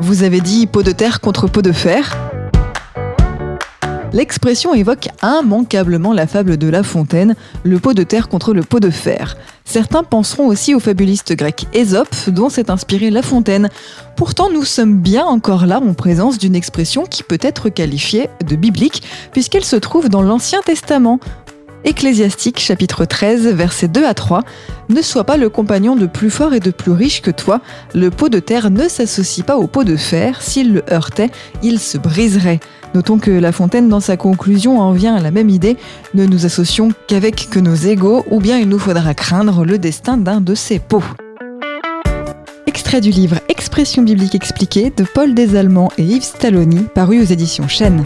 Vous avez dit pot de terre contre pot de fer L'expression évoque immanquablement la fable de La Fontaine, le pot de terre contre le pot de fer. Certains penseront aussi au fabuliste grec Ésope, dont s'est inspiré La Fontaine. Pourtant, nous sommes bien encore là en présence d'une expression qui peut être qualifiée de biblique, puisqu'elle se trouve dans l'Ancien Testament. Ecclésiastique chapitre 13 versets 2 à 3 Ne sois pas le compagnon de plus fort et de plus riche que toi, le pot de terre ne s'associe pas au pot de fer, s'il le heurtait, il se briserait. Notons que La Fontaine dans sa conclusion en vient à la même idée, ne nous associons qu'avec que nos égaux ou bien il nous faudra craindre le destin d'un de ces pots. Extrait du livre Expression biblique expliquée de Paul Desallemands et Yves Stalloni paru aux éditions Chênes.